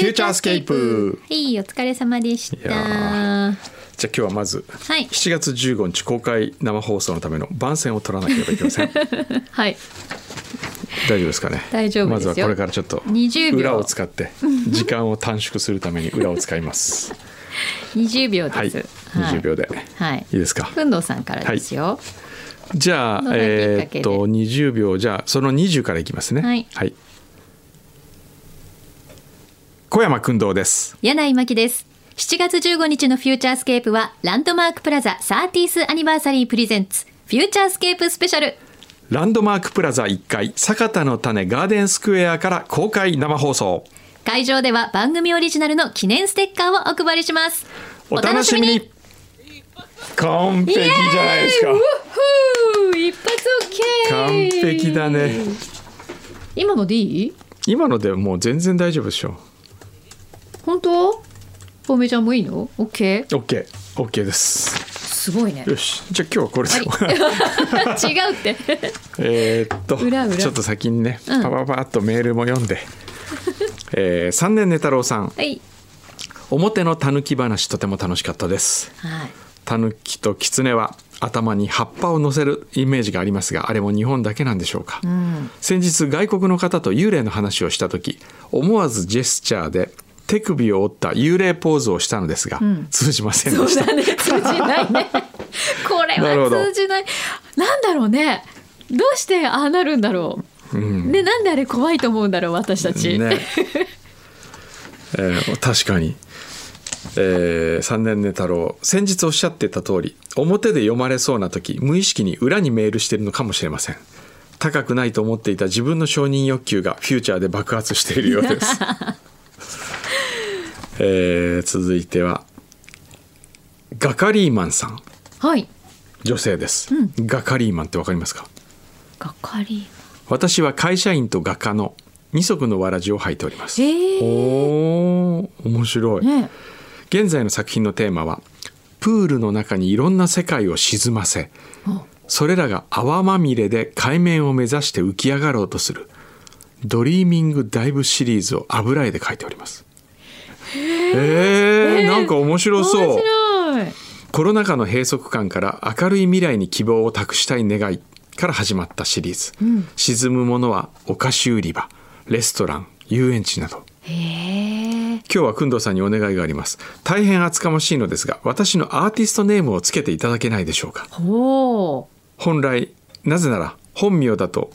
フューチャースケープはい、お疲れ様でした。ー。じゃあ今日はまずはい、7月15日公開生放送のための番宣を取らなければいけません。はい、大丈夫ですかね？大丈夫ですよ。まずはこれからちょっと20秒。裏を使って時間を短縮するために裏を使います。20秒はい。です。20秒で、はい。いいですか？ふんどうさんからですよ。じゃあえーっと20秒。じゃあその20からいきますね。はい小山薫堂です柳井麻希です。7月15日のフューチャースケープはランドマークプラザ 30th Anniversary Presents フューチャースケープスペシャル。ランドマークプラザ1階サカタのタネガーデンスクエアから公開生放送会場では番組オリジナルの記念ステッカーをお配りします。お楽しみに完璧じゃないですか一発 OK。完璧だね。今のでいい？今のでもう全然大丈夫でしょ本当？ポメちゃんもいいの？OK。OK OK ですすごいね。よしじゃあ今日はこれで 違うって。えーっとちょっと先にねうんパパパッとメールも読んで、えー、3年寝太郎さんはい。表のたぬき話とても楽しかったですはい。たぬきと狐は頭に葉っぱを乗せるイメージがありますがあれも日本だけなんでしょうか、先日外国の方と幽霊の話をした時思わずジェスチャーで手首を折った幽霊ポーズをしたのですが、通じませんでしたそうだね。通じないね。これは通じない。なんだろうね。どうしてああなるんだろう。ね、なんであれ怖いと思うんだろう、私たち。ね えー確かに、えー、3年寝太郎先日おっしゃってた通り表で読まれそうな時無意識に裏にメールしているのかもしれません高くないと思っていた自分の承認欲求がフューチャーで爆発しているようです、えー続いてはガカリーマンさん。はい。女性です、ガカリーマンってわかりますか？がかり。私は会社員と画家の二足のわらじを履いております。ええおー面白い、ね。現在の作品のテーマはプールの中にいろんな世界を沈ませそれらが泡まみれで海面を目指して浮き上がろうとするドリーミングダイブシリーズを油絵で描いておりますえー、なんか面白そう。面白い。コロナ禍の閉塞感から明るい未来に希望を託したい願いから始まったシリーズ、沈むものはお菓子売り場レストラン遊園地など。今日は薫堂さんにお願いがあります。大変厚かましいのですが私のアーティストネームをつけていただけないでしょうか。ほ本来なぜなら本名だと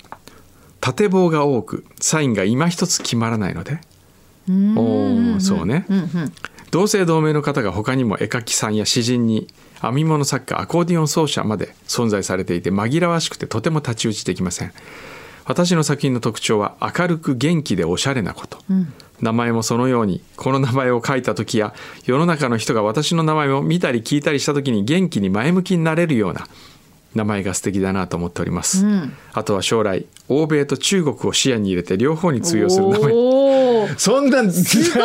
縦棒が多くサインが今一つ決まらないのでおーそうね、同姓同名の方が他にも絵描きさん。や詩人に編み物作家アコーディオン奏者まで存在されていて紛らわしくてとても太刀打ちできません。私の作品の特徴は明るく元気でおしゃれなこと、名前もそのようにこの名前を書いた時や世の中の人が私の名前を見たり聞いたりした時に元気に前向きになれるような名前が素敵だなと思っております、あとは将来欧米と中国を視野に入れて両方に通用する名前。そんなすごい。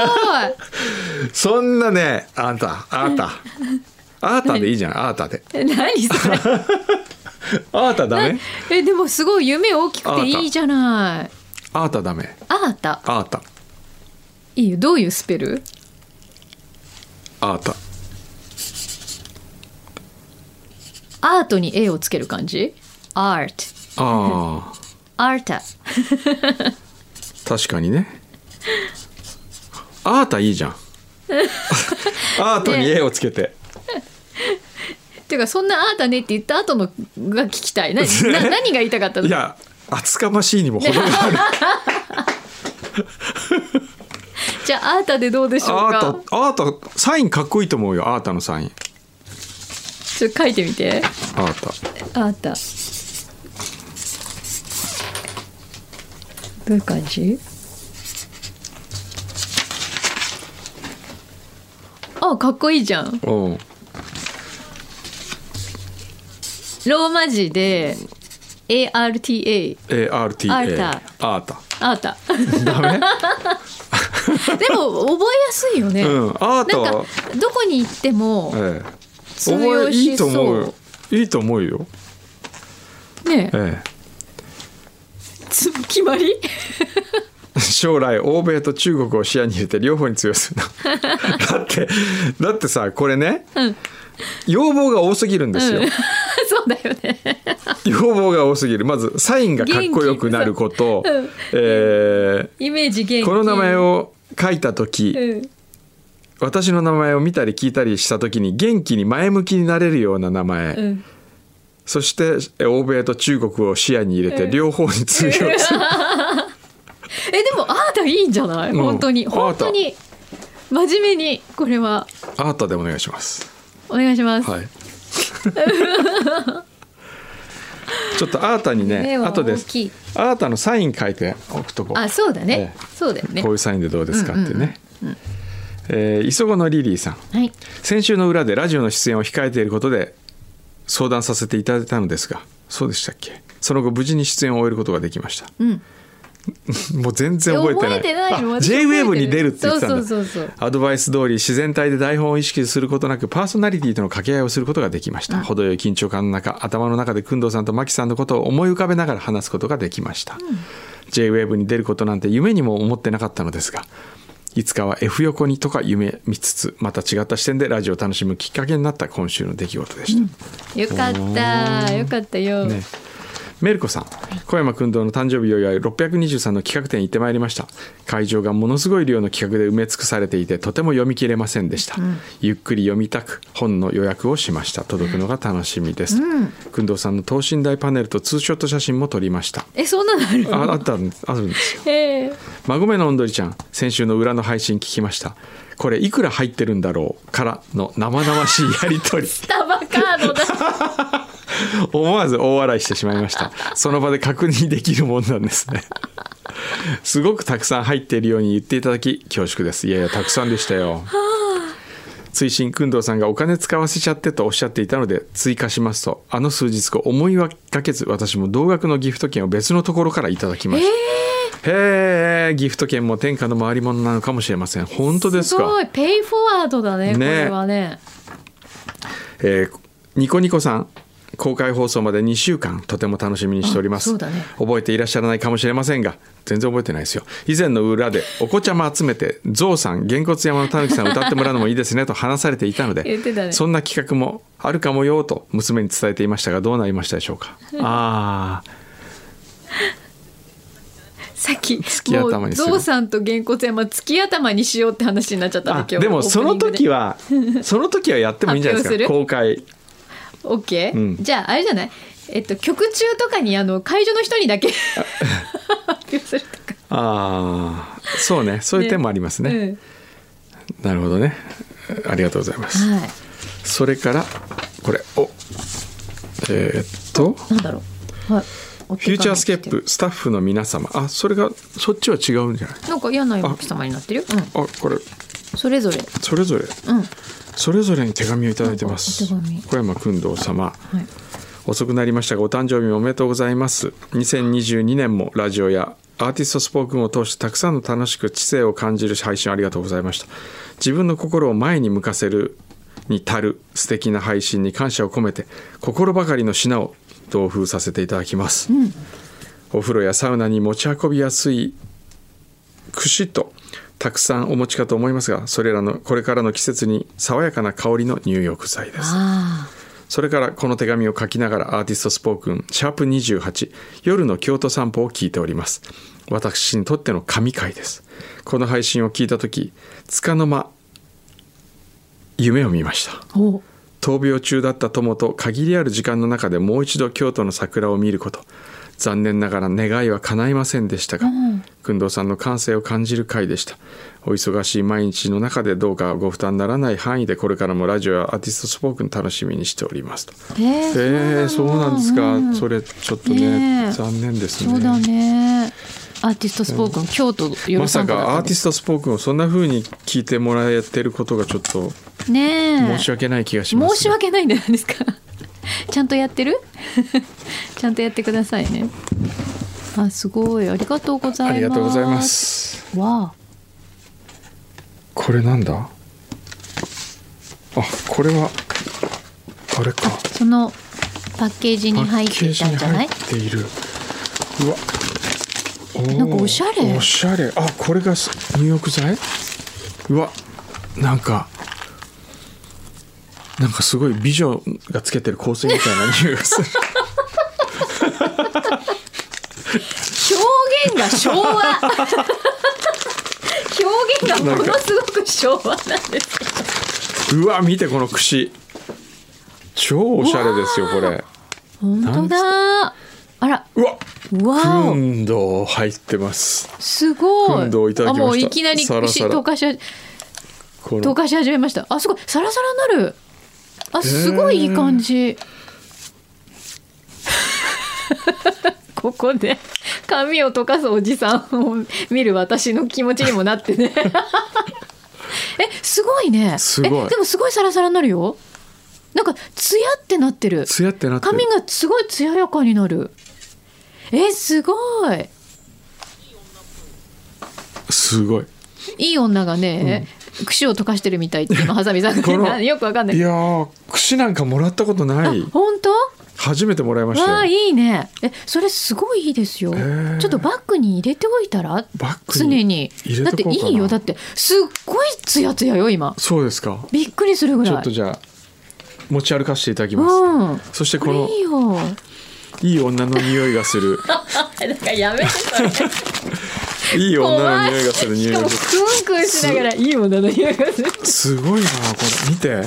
そんなねあんたあーたあーたでいいじゃん あーたでえ何それ？あーたダメ？え、でもすごい夢大きくていいじゃない。あーたダメあーた。あーたいいよ。どういうスペル？あーたアートに絵をつける感じ？アート。あ アータ。ー確かにね あーたいいじゃん アートに絵をつけて、ていうかそんなあーたねって言った後のが聞きたい。なな何が言いたかったの？いや厚かましいにも程があるじゃあアータでどうでしょうか？アー。タアータサインかっこいいと思うよアータのサインちょっと書いてみて。アータアータ。どういう感じ？あかっこいいじゃん。おう。ローマ字で ARTA ARTA アータ。アータ。あーたダメ？でも覚えやすいよね、うん。アータなんかはどこに行ってもええ。通覚用しえいいと思ういいと思うよ。ねえ。つ決まり？え将来欧米と中国を視野に入れて両方に通用するな。だってだってさこれね、うん。要望が多すぎるんですよ、うん。そうだよね。要望が多すぎる。まずサインがかっこよくなること、うん。えイメージ元気。ーこの名前を書いた時、うん。私の名前を見たり聞いたりした時に元気に前向きになれるような名前、うん。そしてえ欧米と中国を視野に入れてうん。両方に通用する、えでもアートいいんじゃない、うん。本当に。本当に。真面目にこれは。アートでお願いします。お願いします、はい。ちょっとアータにね後でアータのサイン書いておくとこ。あそうだね、えそうだよね。こういうサインでどうですかってね、えー磯子のリリーさん。はい。先週の裏でラジオの出演を控えていることで相談させていただいたのですがそうでしたっけ？その後無事に出演を終えることができました。うん もう全然覚えてない。てないの。J-WAVE に出るって言ってたんだ。そうそうそうそう。アドバイス通り自然体で台本を意識することなくパーソナリティとの掛け合いをすることができました、程よい緊張感の中頭の中で工藤さんと牧さんのことを思い浮かべながら話すことができました、J-WAVE に出ることなんて夢にも思ってなかったのですがいつかは F 横にとか夢見つつまた違った視点でラジオを楽しむきっかけになった今週の出来事でした、よかった。よかったよ、ねメルコさん小山君堂の誕生日を祝い623の企画展に行ってまいりました。会場がものすごい量の企画で埋め尽くされていてとても読み切れませんでした、ゆっくり読みたく本の予約をしました。届くのが楽しみです。君堂さんの等身大パネルとツーショット写真も撮りました。えそんなのあるああったんあるんですよ。ええ。孫めのおんどりちゃん先週の裏の配信聞きました。これいくら入ってるんだろうからの生々しいやり取り。スタバカードだ 思わず大笑いしてしまいました。その場で確認できるもんなんですね。すごくたくさん入っているように言っていただき恐縮です。いやいやたくさんでしたよ。追伸工藤さんがお金使わせちゃってとおっしゃっていたので追加しますと。あの数日後思いがけず私も同額のギフト券を別のところからいただきました。へえギフト券も天下の回り物なのかもしれません。本当ですすかごい。ペイフォワードだねね。これはね。えーニコニコさん公開放送まで2週間とても楽しみにしております、ね。覚えていらっしゃらないかもしれませんが全然覚えてないですよ。以前の裏でお子ちゃま集めてゾウさんげんこつ山のたぬきさん歌ってもらうのもいいですねと話されていたので言ってたね。そんな企画もあるかもよと娘に伝えていましたがどうなりましたでしょうか？ああ。さっき月頭にする。もうゾウさんとげんこつ山月頭にしようって話になっちゃったんだあ今日で。もその時ははその時はやってもいいんじゃないですか？発公開オッケー、うん。じゃああれじゃない？えっと曲中とかにあの会場の人にだけ発表するとか。ああそうね。そういう点もありますね。なるほどね。ありがとうございます。うん、はい。それからこれ。お。えーっと。なんだろう。はい。フフューチャースケープスタッフの皆様。あそれがそっちは違うんじゃない？なんか嫌なお客様になってるよ、うん、あこれ。それぞれ。それぞれ。うんそれぞれに手紙をいただいてます。小山君堂様。はい。遅くなりましたがお誕生日おめでとうございます。2022年もラジオやアーティストスポークンを通してたくさんの楽しく知性を感じる配信ありがとうございました。自分の心を前に向かせるに足る素敵な配信に感謝を込めて心ばかりの品を同封させていただきます、お風呂やサウナに持ち運びやすい串とたくさんお持ちかと思いますがそれらのこれからの季節に爽やかな香りの入浴剤です。あそれからこの手紙を書きながらアーティストスポークンシャープ28夜の京都散歩を聞いております。私にとっての神回です。この配信を聞いた時束の間夢を見ました。闘病中だった友と限りある時間の中でもう一度京都の桜を見ること残念ながら願いは叶いませんでしたが工藤さんの感性を感じる回でした。お忙しい毎日の中でどうかご負担にならない範囲でこれからもラジオやアーティストスポークン楽しみにしております。とへええー、そうなんですか、それちょっとねねえ。残念ですね。そうだね。アーティストスポークン、京都夜まさかアーティストスポークンをそんな風に聞いてもらえてることがちょっとねえ。申し訳ない気がします、申し訳ないんじゃないですかちゃんとやってる？ちゃんとやってくださいね。あすごい。ありがとうございます。ありがとうございます。わこれなんだ？あこれはあれか。あそのパッケージに入っていたんじゃない？パッケージに入っている。うわ。なんかおしゃれ。おしゃれ。あこれがす入浴剤？うわ。なんかなんかすごい美女がつけてる香水みたいな匂いがする。表現が昭和。表現がものすごく昭和なんですうわ見てこの串超おしゃれですよこれ。本当だ。あら。うわわお。運動入ってます。すごい。運動いただきました。あもういきなりサラサラ。溶かし溶かし始めました。あすごい。サラサラなるあすごいいい感じ、ここで髪を溶かすおじさんを見る私の気持ちにもなってね。えすごいね。すごい。えでもすごいサラサラになるよ。なんかツヤってなってる。ツヤってなってる。髪がすごい艶やかになる。えすごい。すごい。いい女がね、串を溶かしてるみたいって今 ハサミさんがよくわかんない。いやー串なんかもらったことない。本当？初めてもらいましたあいいね。えそれすごいいいですよ。へーちょっとバッグに入れておいたら？バ常に。にだっていいよ。だってすっごいツヤツヤよ今そうですか。びっくりするぐらい。ちょっとじゃあ持ち歩かせていただきます、うん。そしてこのいいよ。いい女の匂いがする。だからやめてそれ いい女の匂いがする匂いがクンクンしながらいい女の匂いがする。すごいなこれ。見て。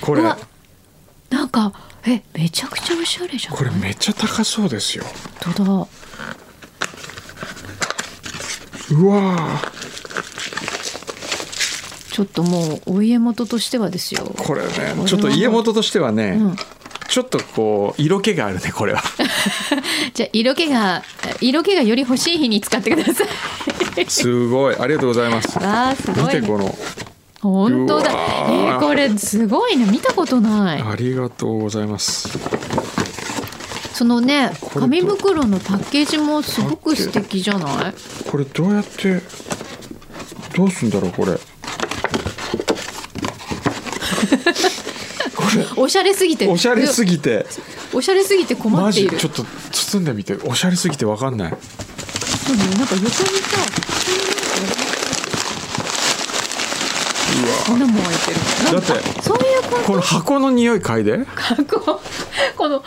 これ。なんかえめちゃくちゃおしゃれじゃないこれめっちゃ高そうですよ。本当だ。うわー。ちょっともうお家元としてはですよ。これねは。ちょっと家元としてはね、うんちょっとこう色気があるねこれは。じゃあ色気が色気がより欲しい日に使ってください。すごい。ありがとうございます。わあすごい、ね、見てこの。本当だ。えー。ーこれすごいね。見たことない。ありがとうございます。そのね紙袋のパッケージもすごく素敵じゃない？これどうやってどうすんだろうこれおしゃれすぎて。おしゃれすぎて。おしゃれすぎて困マっている。ジ？ちょっと包んでみて。おしゃれすぎてわかんない。そうねなんか横にさ穴も開いてるだってそういうここの箱の匂い嗅いで。とここの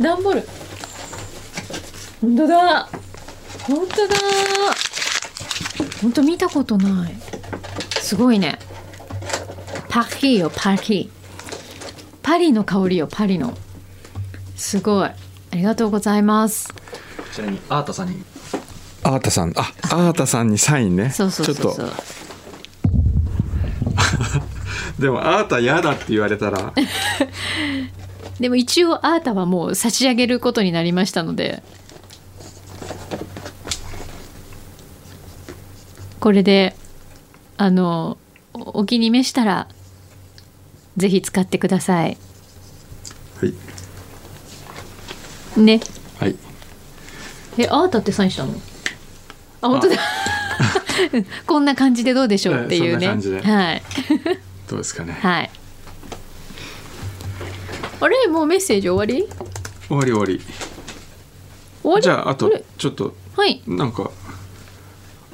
段ボール。本当だ。本当だ。本当見たことない。すごいね。パリよパリパリの香りよパリの。すごい。ありがとうございます。ちなみにアートさんに。アータさん。あアータさんにサインね。そうそうそうちょっと。そ うでもアータ嫌だって言われたら。でも一応アータはもう差し上げることになりましたので。これであのおお気に召したらぜひ使ってください。はい。ね。はい。えアータってサインしたの？あ本当だ。こんな感じでどうでしょうっていうね、はい。どうですかね。はい。あれもうメッセージ終わり？終わり終わり。終わり？じゃああとれ？ちょっとはい。なんか。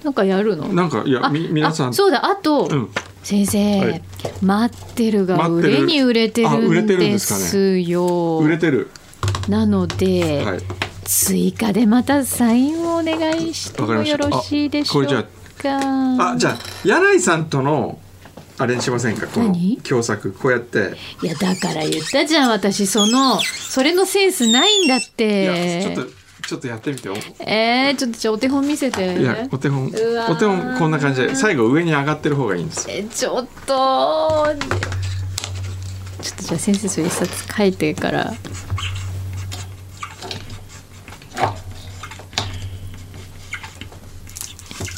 なんかやるの？なんかいやあみ皆さん。あそうだ。あと、うん。先生、はい待ってるが売れに売れてるんんでですよ売れてる。なので、はい。追加でまたサインをお願いしてもよろしいでしょうか？あじゃあ柳井さんとのあれにしませんか？この何？共作こうやって。いやだから言ったじゃん私。そのそれのセンスないんだって。ちょっとちょっとやってみてよ。えー、ちょっとじゃあお手本見せて。いやお手本。お手本こんな感じで最後上に上がってる方がいいんです。えちょっと。ちょっとじゃあ先生それ一冊書いてから。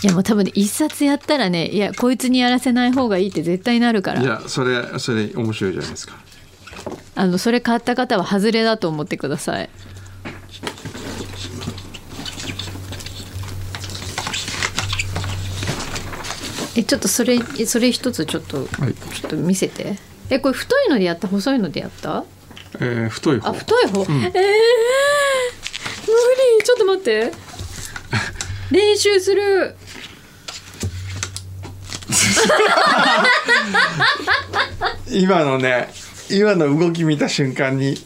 いやもう多分ね一冊やったらねいやこいつにやらせない方がいいって絶対なるから。いやそれそれ面白いじゃないですか。あのそれ買った方は外れだと思ってくださいえちょっとそれえそれ一つちょっと、はい。ちょっと見せて。えこれ太いのでやった？細いのでやった？えー、太い方。あ太い方、えー、無理。ちょっと待って。練習する。今のね今の動き見た瞬間に時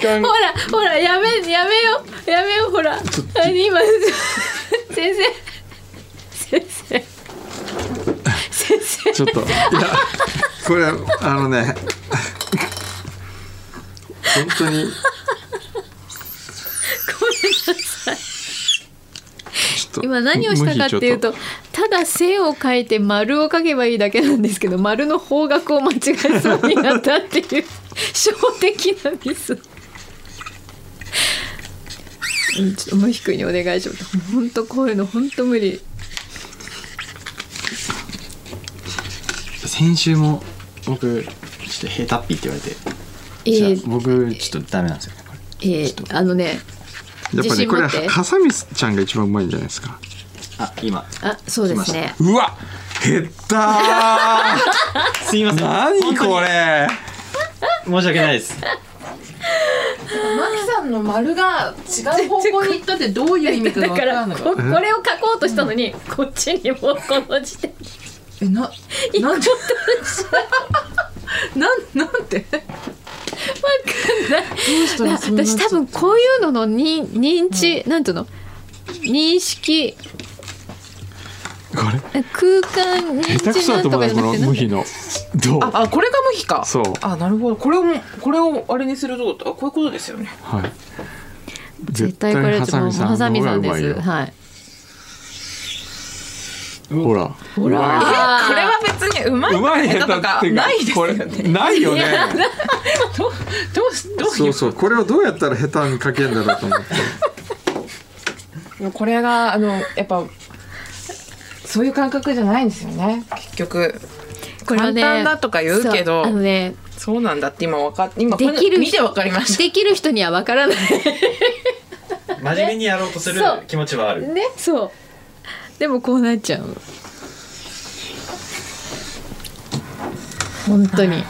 間、ほらほらやめやめよやめよほら。あ今 先生先生先生ちょっといやこれあのね本当にごめんなさいちょっと今何をしたかっていうとただ線を書いて丸を書けばいいだけなんですけど丸の方角を間違えそうになったっていう 小的なミス。うんちょっともう低いにお願いします。本当こういうの本当無理。先週も僕ちょっとヘタッピーって言われて、えじゃあー、僕ちょっとダメなんですよねこれ。えー、あのねやっぱりこれ自信持って。ハサミちゃんが一番うまいんじゃないですか。あ今。あそうですね。うわ減ったすいまー何これ。申し訳ないです。マキさんの丸が違う方向に行ったってどういう意味かがだから分からんのこ これを書こうとしたのに、こっちにもうこの時点でえななんで？なんなんで？わかんない。どうしたらそうなっちゃ私多分こういうののに認知、なんていうの？認識。これ？空間認知なんとかじゃなくて無比の。どう？ああこれが無比か。そう。あなるほど。これをこれをあれにすると？あこういうことですよね。はい。絶対これハサミさんハサミさんです。の方がうまいよ。はい。ほら。ほら。これは別にうまいうまい下手とかかないですこれよねないよね。どうどうしどう。そうそう。これをどうやったら下手に書けるんだろうと思って。これがあのやっぱそういう感覚じゃないんですよね。結局。これはね簡単だとか言うけどそうあのねそうなんだって今わか今これできる見てわかりました。できる人にはわからない。真面目にやろうとする気持ちはある。ね、そう。でもこうなっちゃう。本当に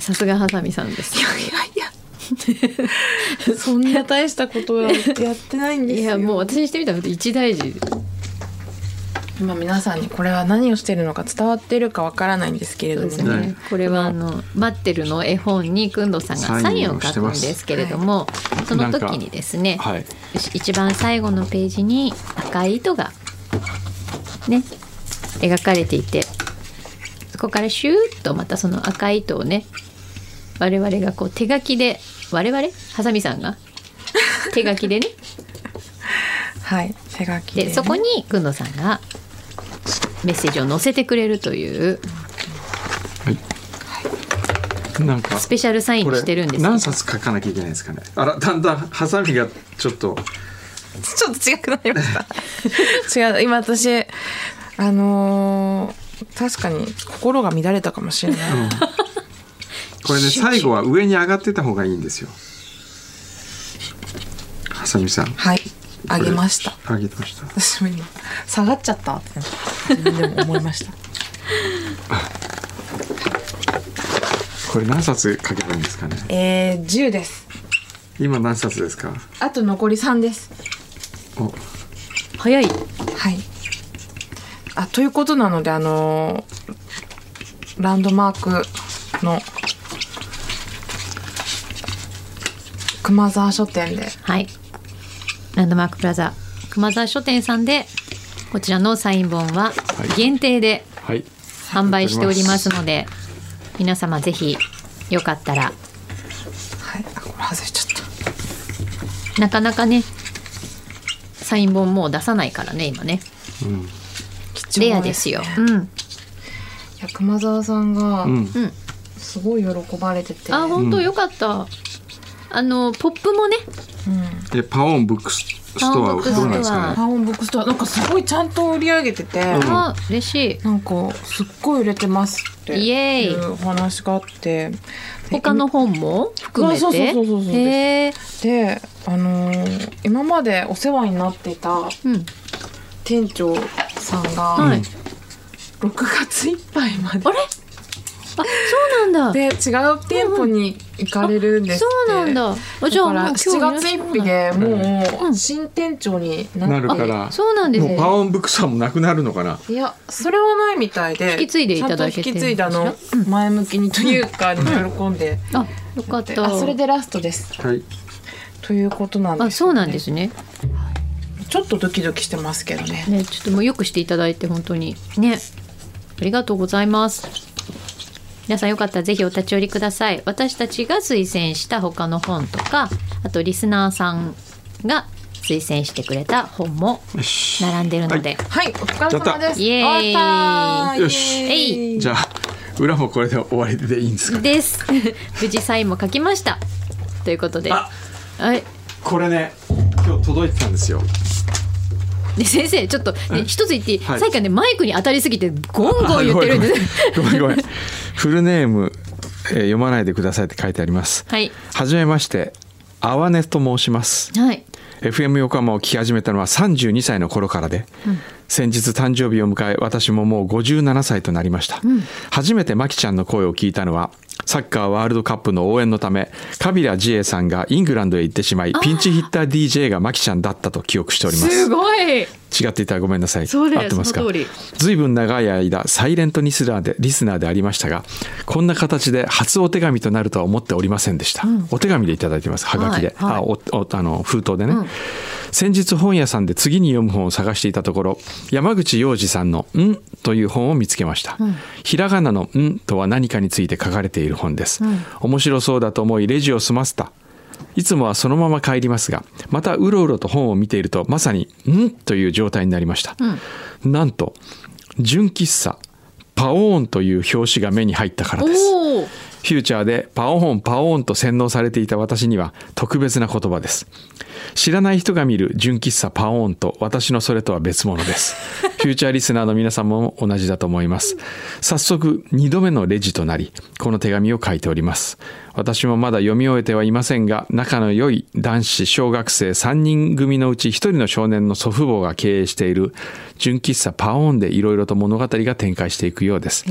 さすがハサミさんです。いやいやそんな大したことはやってないんですよいやもう私にしてみたら一大事。今皆さんにこれは何をしてるのか伝わってるかわからないんですけれどもね。はいね。これはあの待ってるの絵本にくんどさんがサインを書くんですけれども、その時にですね、はい。一番最後のページに赤い糸がね描かれていて、そこからシューッとまたその赤い糸をね、我々がこう手書きで我々？ハサミさんが？手書きでね、はい手書きで,、でそこにくんどさんがメッセージを載せてくれるというなんかスペシャルサインしてるんですよ。何冊書かなきゃいけないんですかね？あらだんだんハサミがちょっと。ちょっと違くなりました。違う今私あのー確かに心が乱れたかもしれない、これね最後は上に上がってた方がいいんですよ。ハサミさん。はいあげました。あげました。私も今下がっちゃった。って自分でも思いました。これ何冊書けばいいんですかね？えー、10です。今何冊ですか？あと残り3です。お。早い。はい。あということなのであのーランドマークの熊沢書店ではいランドマークプラザ熊沢書店さんでこちらのサイン本ははい。限定ではい。販売しておりますので皆様ぜひよかったら。はい。あこれ外れちゃった。なかなかねサイン本もう出さないからね今ね。うん。貴重レアですよ、ねうん。いや熊沢さんがすごい喜ばれてて、あ本当よかった、あのポップもねうん。でパオンブックスストア。どうなんですかね？パオンブックストア。なんかすごいちゃんと売り上げてて、あ嬉しい。なんかすっごい売れてますっていうお話があって。他の本も含めて？そうそうそうそうそうへえであのー今までお世話になっていたうん。店長さんが、はい。6月いっぱいまであれ？あそうなんだ。で違う店舗に行かれるんですって、そうなんだ。あじゃあらもう7月1日でもううん。新店長になる。からそうなんですね。もうパオンブックストアもなくなるのかな。いやそれはないみたいで引き継いでいただけて。ちゃんと引き継いだの前向きにというか、喜んで、あよかった。あそれでラストです。はい。ということなんです、あそうなんですね。ちょっとドキドキしてますけどね。ねちょっともうよくしていただいて本当に。ね。ありがとうございます皆さんよかったらぜひお立ち寄りください。私たちが推薦した他の本とかあとリスナーさんが推薦してくれた本もよし。並んでるので、はい。お疲れ様です。イエーイ終わった。よし。イエーイ。じゃあ裏もこれで終わりでいいんですか？です。無事サインも書きました。ということで。あはい。これね今日届いてたんですよで先生ちょっと、ね、一つ言っていい、はい。さっきからねマイクに当たりすぎてゴンゴン言ってるんで。すごめんごめん フルネーム、えー読まないでくださいって書いてあります。はい。はじめましてあわねと申します。はい。FM 横浜を聞き始めたのは32歳の頃からで、先日誕生日を迎え私ももう57歳となりました、初めてマキちゃんの声を聞いたのはサッカーワールドカップの応援のためカビラジエさんがイングランドへ行ってしまいピンチヒッター DJ がマキちゃんだったと記憶しております。すごい違っていたらごめんなさい。そうです合ってますか？ずいぶん長い間サイレントリスナーでリスナーでありましたがこんな形で初お手紙となるとは思っておりませんでした、お手紙でいただいてますはがきで、はいはい。あおおあの封筒でね、うん。先日本屋さんで次に読む本を探していたところ山口洋二さんの「ん」という本を見つけました、ひらがなの「ん」とは何かについて書かれている本です、面白そうだと思いレジを済ませたいつもはそのまま帰りますがまたうろうろと本を見ているとまさに「ん?」という状態になりました、なんと純喫茶パオーンという表紙が目に入ったからです。フューチャーでパオーンパオーンと洗脳されていた私には特別な言葉です。知らない人が見る純喫茶パオーンと私のそれとは別物です。フューチャーリスナーの皆さんも同じだと思います。早速2度目のレジとなりこの手紙を書いております私もまだ読み終えてはいませんが仲の良い男子小学生3人組のうち1人の少年の祖父母が経営している純喫茶パオーンでいろいろと物語が展開していくようです。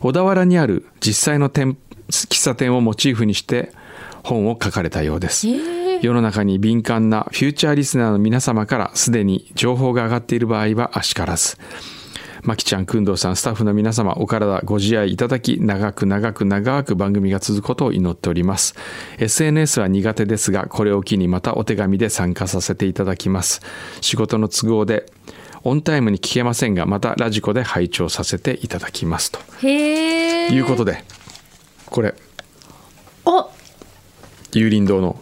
小田原にある実際の店喫茶店をモチーフにして本を書かれたようです、世の中に敏感なフューチャーリスナーの皆様からすでに情報が上がっている場合はあしからずまきちゃん、くんどうさん、スタッフの皆様、お体ご自愛いただき、長く長く長く番組が続くことを祈っております。SNS は苦手ですが、これを機にまたお手紙で参加させていただきます。仕事の都合で、オンタイムに聞けませんが、またラジコで拝聴させていただきます。とへえいうことで、これ、あ有林堂の、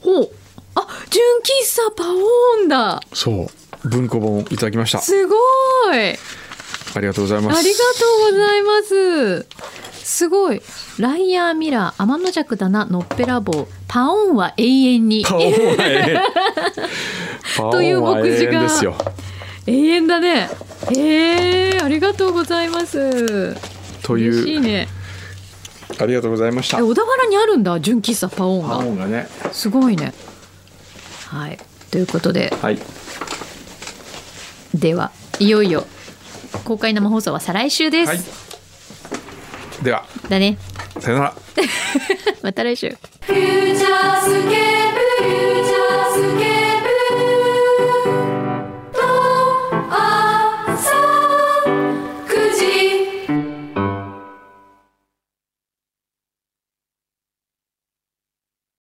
ほうあ純喫茶パオーンだそう、文庫本をいただきました。すごいありがとうございます。ありがとうございます。すごい。ライヤーミラー天の弱だなのっぺらぼう。パオンは永遠に。という目次が。永遠だね。へえありがとうございます。という、嬉しいね。ありがとうございました。え。小田原にあるんだ純喫茶パオンパオがンがね。すごいね。はい。ということで。はい。ではいよいよ公開生放送は再来週です、はい。では、だね。さよなら。また来週